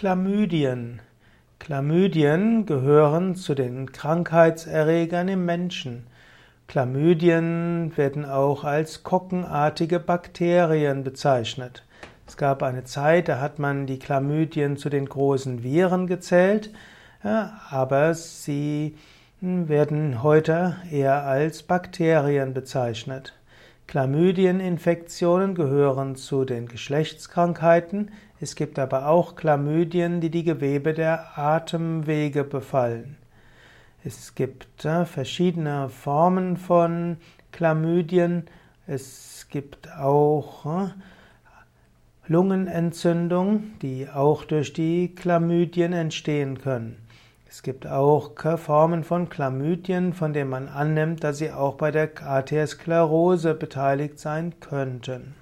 Chlamydien. Chlamydien gehören zu den Krankheitserregern im Menschen. Chlamydien werden auch als kockenartige Bakterien bezeichnet. Es gab eine Zeit, da hat man die Chlamydien zu den großen Viren gezählt, aber sie werden heute eher als Bakterien bezeichnet. Chlamydieninfektionen gehören zu den Geschlechtskrankheiten. Es gibt aber auch Chlamydien, die die Gewebe der Atemwege befallen. Es gibt äh, verschiedene Formen von Chlamydien. Es gibt auch äh, Lungenentzündung, die auch durch die Chlamydien entstehen können. Es gibt auch Formen von Chlamydien, von denen man annimmt, dass sie auch bei der Arteriosklerose beteiligt sein könnten.